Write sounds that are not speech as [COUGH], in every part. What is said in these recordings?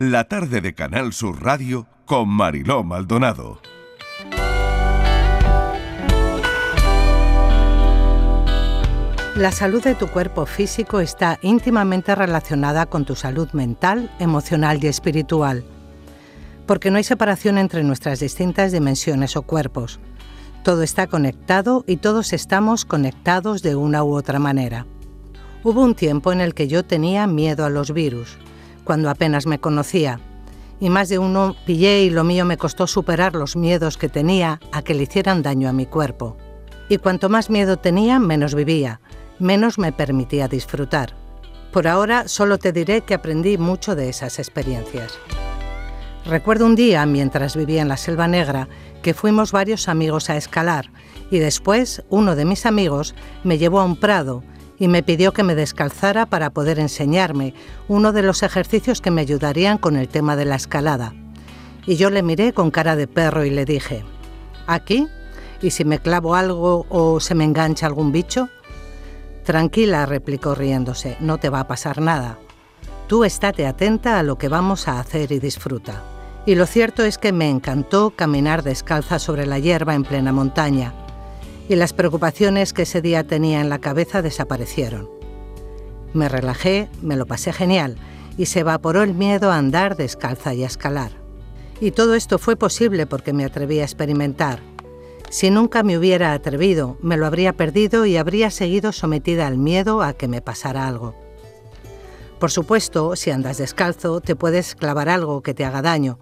la tarde de Canal Sur Radio con Mariló Maldonado. La salud de tu cuerpo físico está íntimamente relacionada con tu salud mental, emocional y espiritual, porque no hay separación entre nuestras distintas dimensiones o cuerpos. Todo está conectado y todos estamos conectados de una u otra manera. Hubo un tiempo en el que yo tenía miedo a los virus, cuando apenas me conocía, y más de uno pillé y lo mío me costó superar los miedos que tenía a que le hicieran daño a mi cuerpo. Y cuanto más miedo tenía, menos vivía, menos me permitía disfrutar. Por ahora solo te diré que aprendí mucho de esas experiencias. Recuerdo un día, mientras vivía en la Selva Negra, que fuimos varios amigos a escalar y después uno de mis amigos me llevó a un prado y me pidió que me descalzara para poder enseñarme uno de los ejercicios que me ayudarían con el tema de la escalada. Y yo le miré con cara de perro y le dije, ¿aquí? ¿Y si me clavo algo o se me engancha algún bicho? Tranquila, replicó riéndose, no te va a pasar nada. Tú estate atenta a lo que vamos a hacer y disfruta. Y lo cierto es que me encantó caminar descalza sobre la hierba en plena montaña, y las preocupaciones que ese día tenía en la cabeza desaparecieron. Me relajé, me lo pasé genial, y se evaporó el miedo a andar descalza y a escalar. Y todo esto fue posible porque me atreví a experimentar, si nunca me hubiera atrevido, me lo habría perdido y habría seguido sometida al miedo a que me pasara algo. Por supuesto, si andas descalzo, te puedes clavar algo que te haga daño,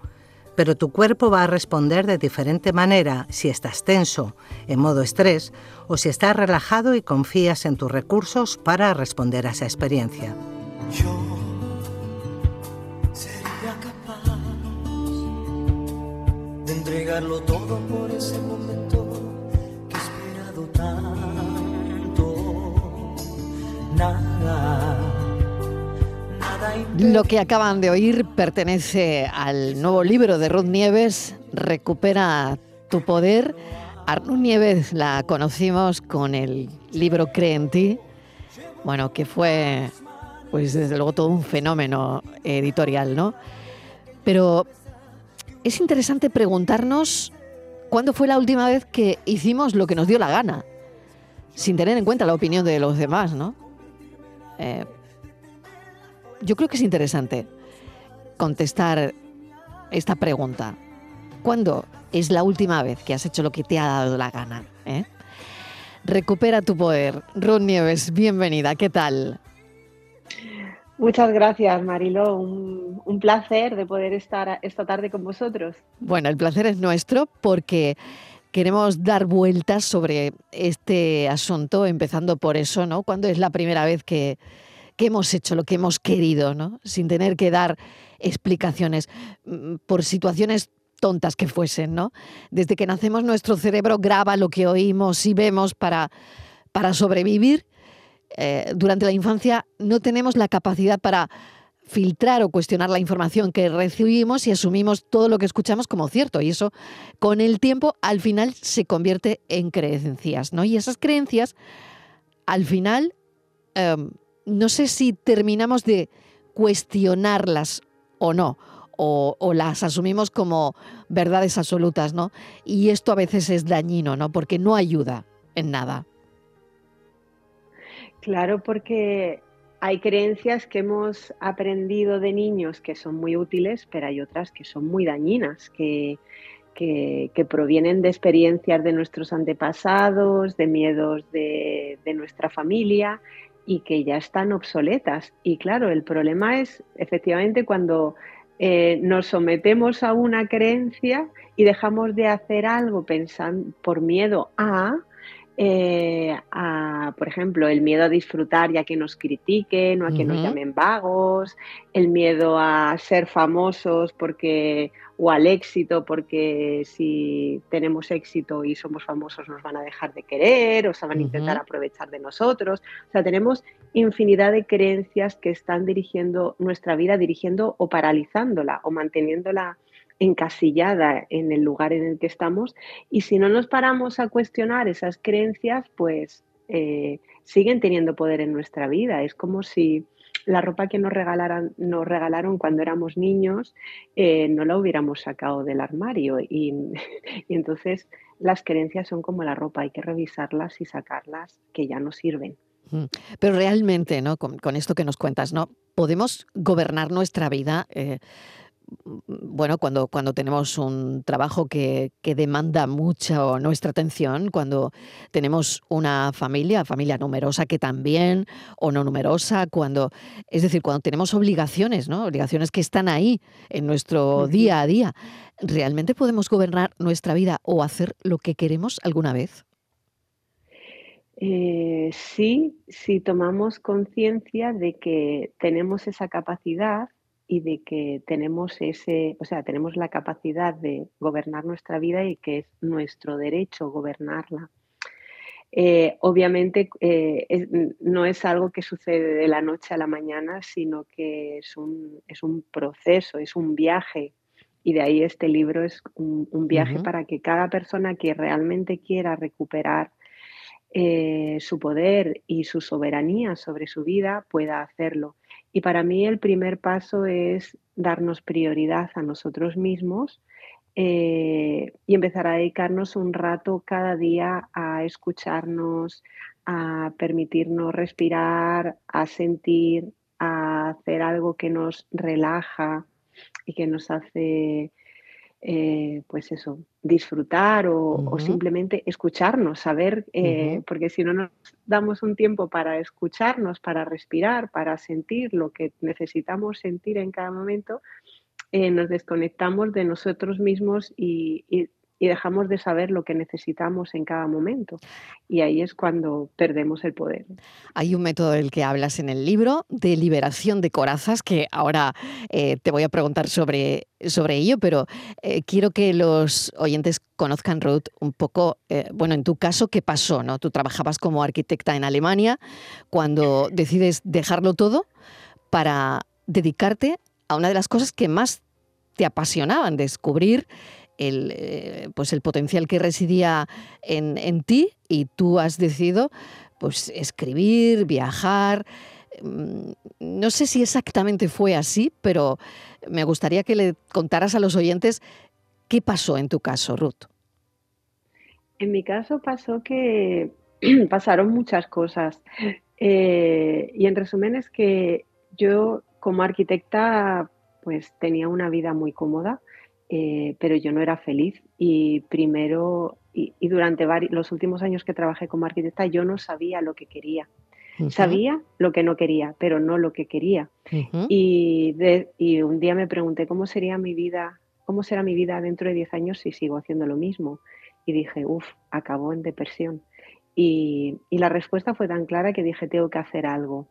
pero tu cuerpo va a responder de diferente manera si estás tenso, en modo estrés, o si estás relajado y confías en tus recursos para responder a esa experiencia. Yo sería capaz de entregarlo todo por ese momento Lo que acaban de oír pertenece al nuevo libro de Ruth Nieves, Recupera tu poder. A Ruth Nieves la conocimos con el libro Cree en ti, bueno, que fue, pues desde luego todo un fenómeno editorial, ¿no? Pero es interesante preguntarnos cuándo fue la última vez que hicimos lo que nos dio la gana, sin tener en cuenta la opinión de los demás, ¿no? Eh, yo creo que es interesante contestar esta pregunta. ¿Cuándo es la última vez que has hecho lo que te ha dado la gana? Eh? Recupera tu poder. Ron Nieves, bienvenida. ¿Qué tal? Muchas gracias, Marilo. Un, un, placer de poder estar esta tarde con vosotros. Bueno, el placer es nuestro porque queremos dar vueltas sobre este asunto, empezando por eso, ¿no? Cuando es la primera vez que, hemos hecho lo que hemos querido, ¿no? Sin tener que dar explicaciones mm, por situaciones tontas que fuesen, ¿no? Desde que nacemos nuestro cerebro graba lo que oímos y vemos para, para sobrevivir. Eh, durante la infancia no tenemos la capacidad para filtrar o cuestionar la información que recibimos y asumimos todo lo que escuchamos como cierto. Y eso, con el tiempo, al final se convierte en creencias, ¿no? Y esas creencias, al final, em, no sé si terminamos de cuestionarlas o no, o, las asumimos como verdades absolutas, ¿no? Y esto a veces es dañino, ¿no? Porque no ayuda en nada. Claro, porque hay creencias que hemos aprendido de niños que son muy útiles, pero hay otras que son muy dañinas, que, provienen de experiencias de nuestros antepasados, de miedos de, nuestra familia y que ya están obsoletas. Y claro, el problema es efectivamente cuando eh, nos sometemos a una creencia y dejamos de hacer algo pensando por miedo a, eh, a, por ejemplo, el miedo a disfrutar y a que nos critiquen o a que nos llamen vagos, el miedo a ser famosos porque o al éxito porque si tenemos éxito y somos famosos nos van a dejar de querer o se van a intentar aprovechar de nosotros. O sea, tenemos infinidad de creencias que están dirigiendo nuestra vida, dirigiendo o paralizándola o manteniéndola encasillada en el lugar en el que estamos y si no nos paramos a cuestionar esas creencias, pues eh, siguen teniendo poder en nuestra vida. Es como si la ropa que nos, regalaran, nos regalaron cuando éramos niños eh, no la hubiéramos sacado del armario. Y, [LAUGHS] entonces las creencias son como la ropa, hay que revisarlas y sacarlas que ya no sirven. Mm. Pero realmente, ¿no? Con, con esto que nos cuentas, ¿no? Podemos gobernar nuestra vida. Eh, bueno, cuando, cuando tenemos un trabajo que, que, demanda mucho nuestra atención, cuando tenemos una familia, familia numerosa que también, o no numerosa, cuando, es decir, cuando tenemos obligaciones, ¿no? Obligaciones que están ahí en nuestro día a día, ¿realmente podemos gobernar nuestra vida o hacer lo que queremos alguna vez? Eh, sí, si tomamos conciencia de que tenemos esa capacidad y de que tenemos ese, o sea, tenemos la capacidad de gobernar nuestra vida y que es nuestro derecho gobernarla. Eh, obviamente eh, es, no es algo que sucede de la noche a la mañana, sino que es un, es un proceso, es un viaje. Y de ahí este libro es un, un viaje uh -huh. para que cada persona que realmente quiera recuperar eh, su poder y su soberanía sobre su vida pueda hacerlo. Y para mí el primer paso es darnos prioridad a nosotros mismos eh, y empezar a dedicarnos un rato cada día a escucharnos, a permitirnos respirar, a sentir, a hacer algo que nos relaja y que nos hace eh, pues eso, disfrutar o, uh -huh. o, simplemente escucharnos, saber, eh, uh -huh. porque si no nos damos un tiempo para escucharnos, para respirar, para sentir lo que necesitamos sentir en cada momento, eh, nos desconectamos de nosotros mismos y, y, y dejamos de saber lo que necesitamos en cada momento. Y ahí es cuando perdemos el poder. Hay un método del que hablas en el libro de liberación de corazas, que ahora eh, te voy a preguntar sobre, sobre ello, pero eh, quiero que los oyentes conozcan, Ruth, un poco, eh, bueno, en tu caso, ¿qué pasó? ¿no? Tú trabajabas como arquitecta en Alemania, cuando decides dejarlo todo para dedicarte a una de las cosas que más te apasionaban, descubrir el, eh, pues el potencial que residía en, en, ti y tú has decidido pues, escribir, viajar. Mm, no sé si exactamente fue así, pero me gustaría que le contaras a los oyentes qué pasó en tu caso, Ruth. En mi caso pasó que [CLEARS THROAT] pasaron muchas cosas. Eh, y en resumen es que yo como arquitecta pues tenía una vida muy cómoda eh, pero yo no era feliz y primero y, y durante los últimos años que trabajé como arquitecta yo no sabía lo que quería. Uh -huh. Sabía lo que no quería, pero no lo que quería. Uh -huh. y, de, y, un día me pregunté cómo sería mi vida, cómo será mi vida dentro de 10 años si sigo haciendo lo mismo. Y dije, uff, acabó en depresión. Y, y la respuesta fue tan clara que dije, tengo que hacer algo.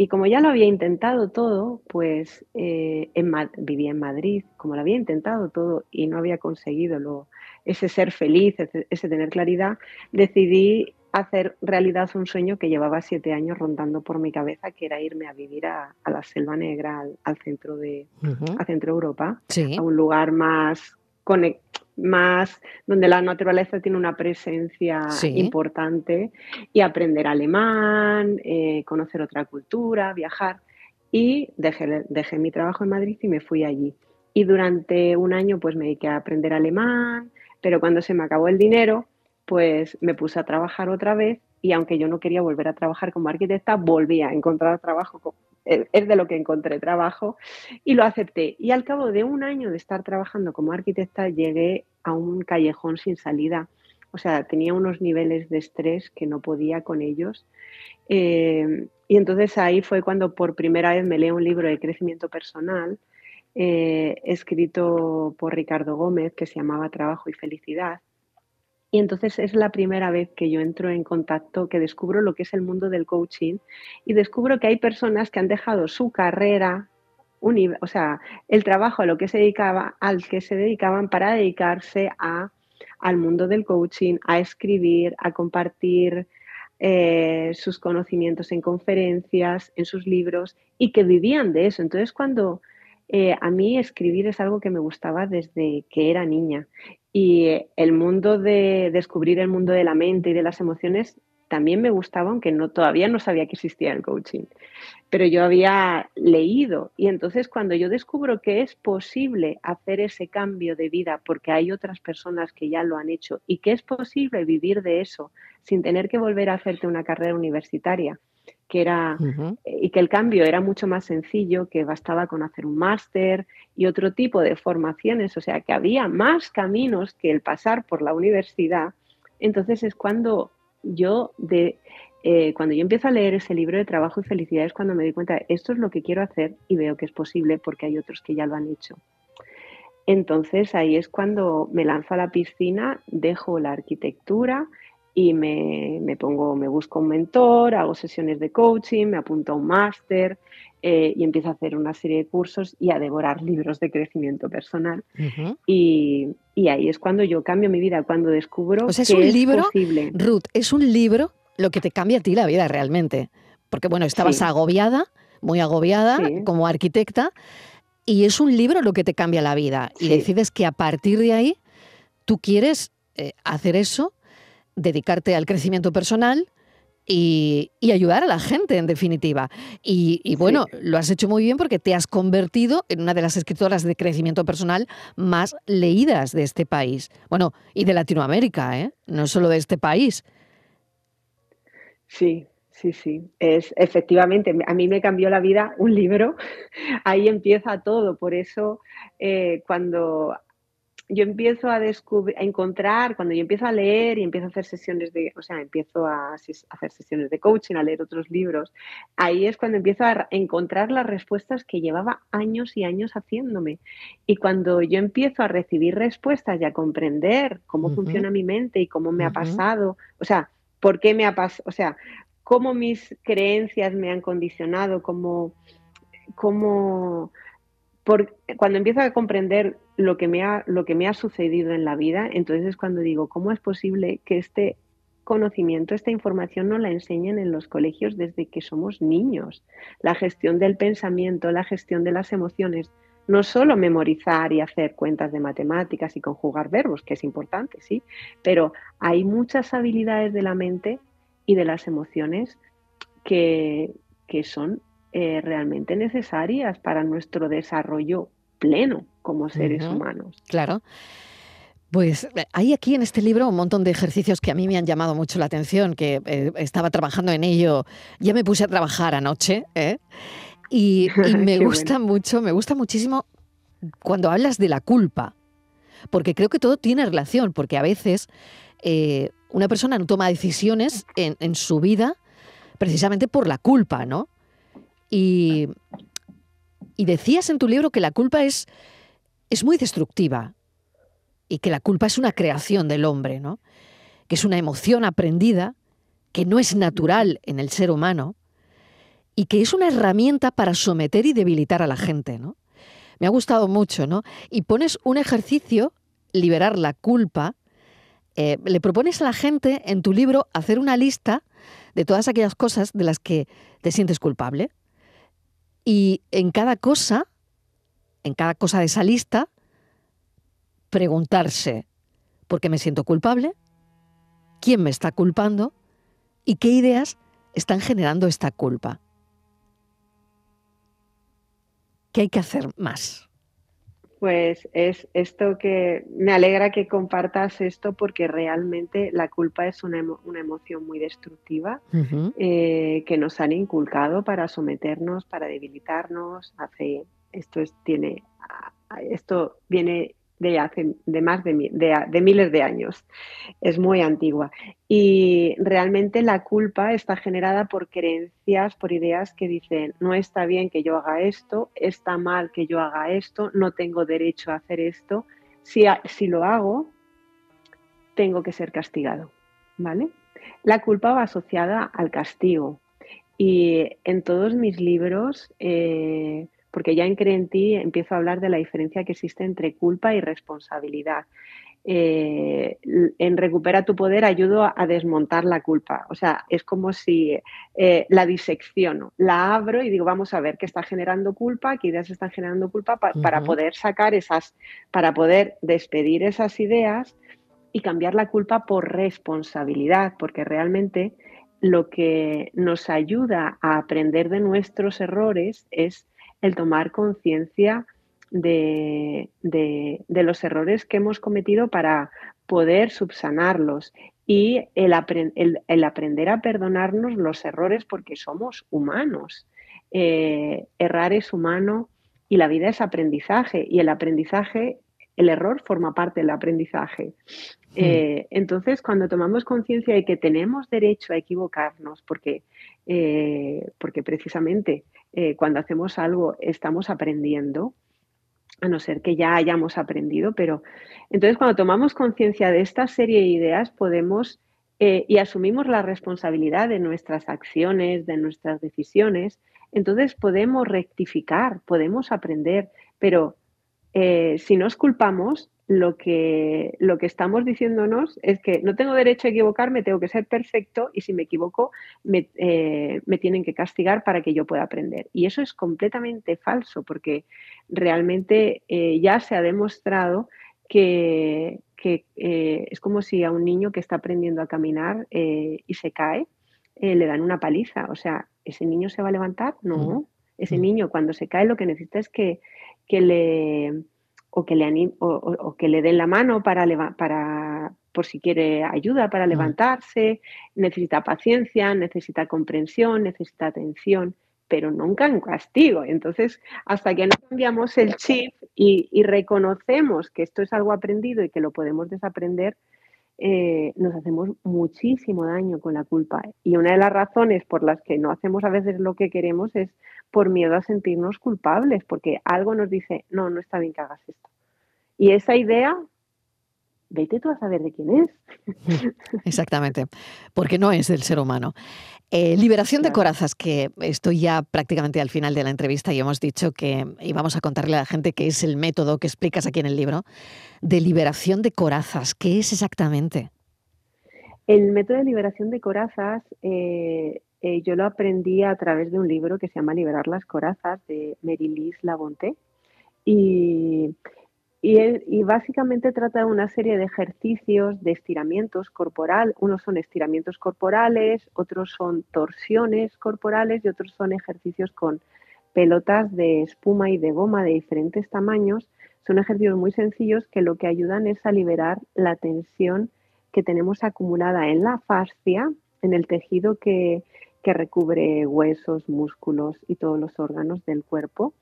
Y como ya lo había intentado todo, pues eh, en, vivía en Madrid, como lo había intentado todo y no había conseguido lo, ese ser feliz, ese, ese, tener claridad, decidí hacer realidad un sueño que llevaba siete años rondando por mi cabeza, que era irme a vivir a, a la Selva Negra, al, al centro de uh -huh. a Centro Europa, sí. a un lugar más más donde la naturaleza tiene una presencia sí. importante y aprender alemán, eh, conocer otra cultura, viajar. Y dejé, dejé mi trabajo en Madrid y me fui allí. Y durante un año pues me dediqué a aprender alemán, pero cuando se me acabó el dinero, pues me puse a trabajar otra vez y aunque yo no quería volver a trabajar como arquitecta, volví a encontrar trabajo es de lo que encontré trabajo y lo acepté. Y al cabo de un año de estar trabajando como arquitecta llegué a un callejón sin salida. O sea, tenía unos niveles de estrés que no podía con ellos. Eh, y entonces ahí fue cuando por primera vez me leí un libro de crecimiento personal eh, escrito por Ricardo Gómez que se llamaba Trabajo y Felicidad. Y entonces es la primera vez que yo entro en contacto, que descubro lo que es el mundo del coaching y descubro que hay personas que han dejado su carrera, o sea, el trabajo a lo que se dedicaba, al que se dedicaban para dedicarse a, al mundo del coaching, a escribir, a compartir eh, sus conocimientos en conferencias, en sus libros y que vivían de eso. Entonces cuando eh, a mí escribir es algo que me gustaba desde que era niña y el mundo de descubrir el mundo de la mente y de las emociones también me gustaba, aunque no, todavía no sabía que existía el coaching. Pero yo había leído y entonces cuando yo descubro que es posible hacer ese cambio de vida porque hay otras personas que ya lo han hecho y que es posible vivir de eso sin tener que volver a hacerte una carrera universitaria, que era y que el cambio era mucho más sencillo, que bastaba con hacer un máster y otro tipo de formaciones, o sea, que había más caminos que el pasar por la universidad. Entonces es cuando yo de eh, cuando yo empiezo a leer ese libro de trabajo y felicidad es cuando me doy cuenta, esto es lo que quiero hacer y veo que es posible porque hay otros que ya lo han hecho. Entonces ahí es cuando me lanzo a la piscina, dejo la arquitectura y me, pongo, me busco un mentor, hago sesiones de coaching, me apunto a un máster eh, y empiezo a hacer una serie de cursos y a devorar libros de crecimiento personal. y, ahí es cuando yo cambio mi vida, cuando descubro que es, un libro, Ruth, es un libro lo que te cambia a ti la vida realmente. Porque bueno, estabas agobiada, muy agobiada como arquitecta, y es un libro lo que te cambia la vida. Y decides que a partir de ahí tú quieres eh, hacer eso, dedicarte al crecimiento personal, y, ayudar a la gente, en definitiva. Y, bueno, lo has hecho muy bien porque te has convertido en una de las escritoras de crecimiento personal más leídas de este país. Bueno, y de Latinoamérica, ¿eh? no solo de este país. Sí, sí, sí. Es efectivamente, a mí me cambió la vida un libro. [LAUGHS] Ahí empieza todo. Por eso, eh, cuando yo empiezo a descubrir, a encontrar, cuando yo empiezo a leer y empiezo a hacer sesiones de, o sea, empiezo a, hacer sesiones de coaching, a leer otros libros, ahí es cuando empiezo a encontrar las respuestas que llevaba años y años haciéndome. Y cuando yo empiezo a recibir respuestas y a comprender cómo funciona mi mente y cómo me ha pasado, o sea, por qué me ha pasado, o sea, cómo mis creencias me han condicionado, cómo, cómo por, cuando empiezo a comprender lo que, me ha, lo que me ha sucedido en la vida, entonces es cuando digo, ¿cómo es posible que este conocimiento, esta información no la enseñen en los colegios desde que somos niños? La gestión del pensamiento, la gestión de las emociones, no solo memorizar y hacer cuentas de matemáticas y conjugar verbos, que es importante, sí, pero hay muchas habilidades de la mente y de las emociones que, son eh, realmente necesarias para nuestro desarrollo pleno como seres humanos. Claro. Pues eh, hay aquí en este libro un montón de ejercicios que a mí me han llamado mucho la atención, que eh, estaba trabajando en ello, ya me puse a trabajar anoche, ¿eh? Y, [LAUGHS] me gusta mucho, me gusta muchísimo cuando hablas de la culpa, porque creo que todo tiene relación, porque a veces eh, una persona no toma decisiones en, su vida precisamente por la culpa, ¿no? Y, decías en tu libro que la culpa es, es muy destructiva y que la culpa es una creación del hombre, ¿no? Que es una emoción aprendida, que no es natural en el ser humano y que es una herramienta para someter y debilitar a la gente, ¿no? Me ha gustado mucho, ¿no? Y pones un ejercicio, liberar la culpa, eh, le propones a la gente en tu libro hacer una lista de todas aquellas cosas de las que te sientes culpable. Y en cada cosa, en cada cosa de esa lista, preguntarse, ¿por qué me siento culpable? ¿Quién me está culpando? ¿Y qué ideas están generando esta culpa? ¿Qué hay que hacer más? Pues es esto que me alegra que compartas esto porque realmente la culpa es una, emoción muy destructiva eh, que nos han inculcado para someternos, para debilitarnos. Hace esto es, tiene esto viene de hace de más de, de, miles de años. Es muy antigua. Y realmente la culpa está generada por creencias, por ideas que dicen, no está bien que yo haga esto, está mal que yo haga esto, no tengo derecho a hacer esto. Si, si lo hago, tengo que ser castigado. ¿Vale? La culpa va asociada al castigo. Y en todos mis libros, eh, porque ya en Cree en ti empiezo a hablar de la diferencia que existe entre culpa y responsabilidad. Eh, en Recupera tu Poder ayudo a, desmontar la culpa. O sea, es como si eh, la disecciono, la abro y digo, vamos a ver qué está generando culpa, qué ideas están generando culpa para poder sacar esas, para poder despedir esas ideas y cambiar la culpa por responsabilidad, porque realmente lo que nos ayuda a aprender de nuestros errores es el tomar conciencia de, los errores que hemos cometido para poder subsanarlos y el, aprender a perdonarnos los errores porque somos humanos. Eh, errar es humano y la vida es aprendizaje y el aprendizaje, el error forma parte del aprendizaje. Hmm. Eh, entonces, cuando tomamos conciencia de que tenemos derecho a equivocarnos, porque, eh, porque precisamente cuando hacemos algo estamos aprendiendo, a no ser que ya hayamos aprendido, pero entonces cuando tomamos conciencia de esta serie de ideas podemos eh, y asumimos la responsabilidad de nuestras acciones, de nuestras decisiones, entonces podemos rectificar, podemos aprender, pero eh, si nos culpamos, lo que, lo que estamos diciéndonos es que no tengo derecho a equivocarme, tengo que ser perfecto y si me equivoco me, eh, tienen que castigar para que yo pueda aprender. Y eso es completamente falso porque realmente eh, ya se ha demostrado que, eh, es como si a un niño que está aprendiendo a caminar y se cae, le dan una paliza. O sea, ¿ese niño se va a levantar? No. Ese niño cuando se cae lo que necesita es que, que le o que le, o, que le den la mano para, para, por si quiere ayuda para levantarse, necesita paciencia, necesita comprensión, necesita atención, pero nunca un castigo. Entonces, hasta que no cambiamos el chip y, y reconocemos que esto es algo aprendido y que lo podemos desaprender, eh, nos hacemos muchísimo daño con la culpa. Y una de las razones por las que no hacemos a veces lo que queremos es por miedo a sentirnos culpables, porque algo nos dice, no, no está bien que hagas esto. Y esa idea, vete tú a saber de quién es. [LAUGHS] Exactamente, porque no es del ser humano. Eh, liberación de corazas, que estoy ya prácticamente al final de la entrevista y hemos dicho que íbamos a contarle a la gente qué es el método que explicas aquí en el libro de liberación de corazas. ¿Qué es exactamente? El método de liberación de corazas eh, eh, yo lo aprendí a través de un libro que se llama Liberar las corazas de Mary-Lise Labonté. Y y, básicamente trata de una serie de ejercicios de estiramientos corporal. Unos son estiramientos corporales, otros son torsiones corporales y otros son ejercicios con pelotas de espuma y de goma de diferentes tamaños. Son ejercicios muy sencillos que lo que ayudan es a liberar la tensión que tenemos acumulada en la fascia, en el tejido que, que recubre huesos, músculos y todos los órganos del cuerpo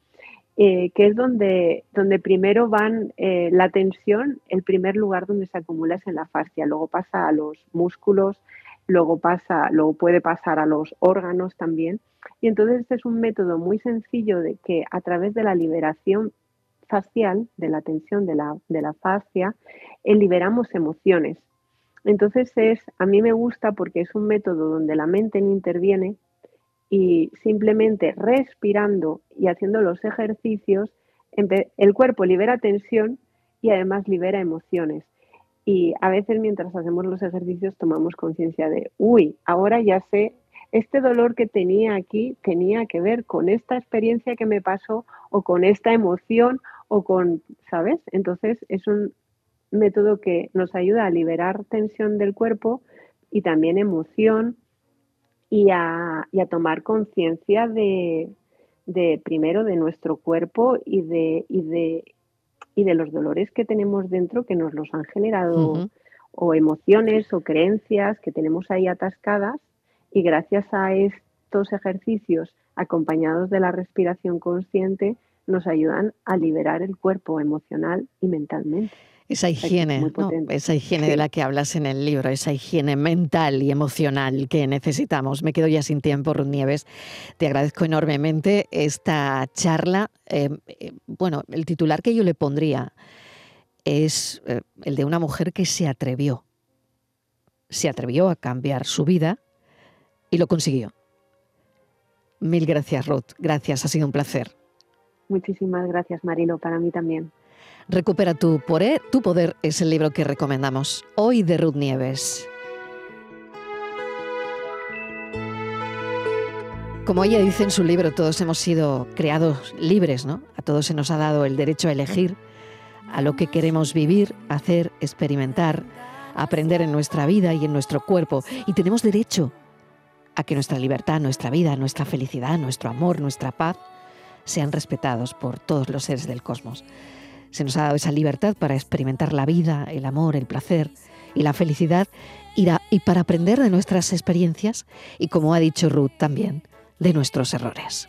eh, que es donde, donde primero van eh, la tensión, el primer lugar donde se acumula es en la fascia, luego pasa a los músculos, luego pasa, luego puede pasar a los órganos también. Y entonces este es un método muy sencillo de que a través de la liberación facial, de la tensión de la, de la fascia, eh, liberamos emociones. Entonces es, a mí me gusta porque es un método donde la mente no interviene, y simplemente respirando y haciendo los ejercicios, el cuerpo libera tensión y además libera emociones. Y a veces mientras hacemos los ejercicios tomamos conciencia de, uy, ahora ya sé, este dolor que tenía aquí tenía que ver con esta experiencia que me pasó o con esta emoción o con, ¿sabes? Entonces es un método que nos ayuda a liberar tensión del cuerpo y también emoción y a, tomar conciencia de, primero de nuestro cuerpo y de, y de, y de los dolores que tenemos dentro que nos los han generado o emociones o creencias que tenemos ahí atascadas y gracias a estos ejercicios acompañados de la respiración consciente nos ayudan a liberar el cuerpo emocional y mentalmente. Esa higiene, esa higiene de la que hablas en el libro, esa higiene mental y emocional que necesitamos. Me quedo ya sin tiempo, Ruth Nieves. Te agradezco enormemente esta charla. Em, eh, bueno, el titular que yo le pondría es eh, el de una mujer que se atrevió. Se atrevió a cambiar su vida y lo consiguió. Mil gracias, Ruth. Gracias, ha sido un placer. Muchísimas gracias, Marilo, para mí también. Recupera tu poder, tu poder es el libro que recomendamos hoy de Ruth Nieves. Como ella dice en su libro, todos hemos sido creados libres, ¿no? A todos se nos ha dado el derecho a elegir a lo que queremos vivir, hacer, experimentar, aprender en nuestra vida y en nuestro cuerpo. Y tenemos derecho a que nuestra libertad, nuestra vida, nuestra felicidad, nuestro amor, nuestra paz sean respetados por todos los seres del cosmos. Se nos ha dado esa libertad para experimentar la vida, el amor, el placer y la felicidad y, para aprender de nuestras experiencias y, como ha dicho Ruth también, de nuestros errores.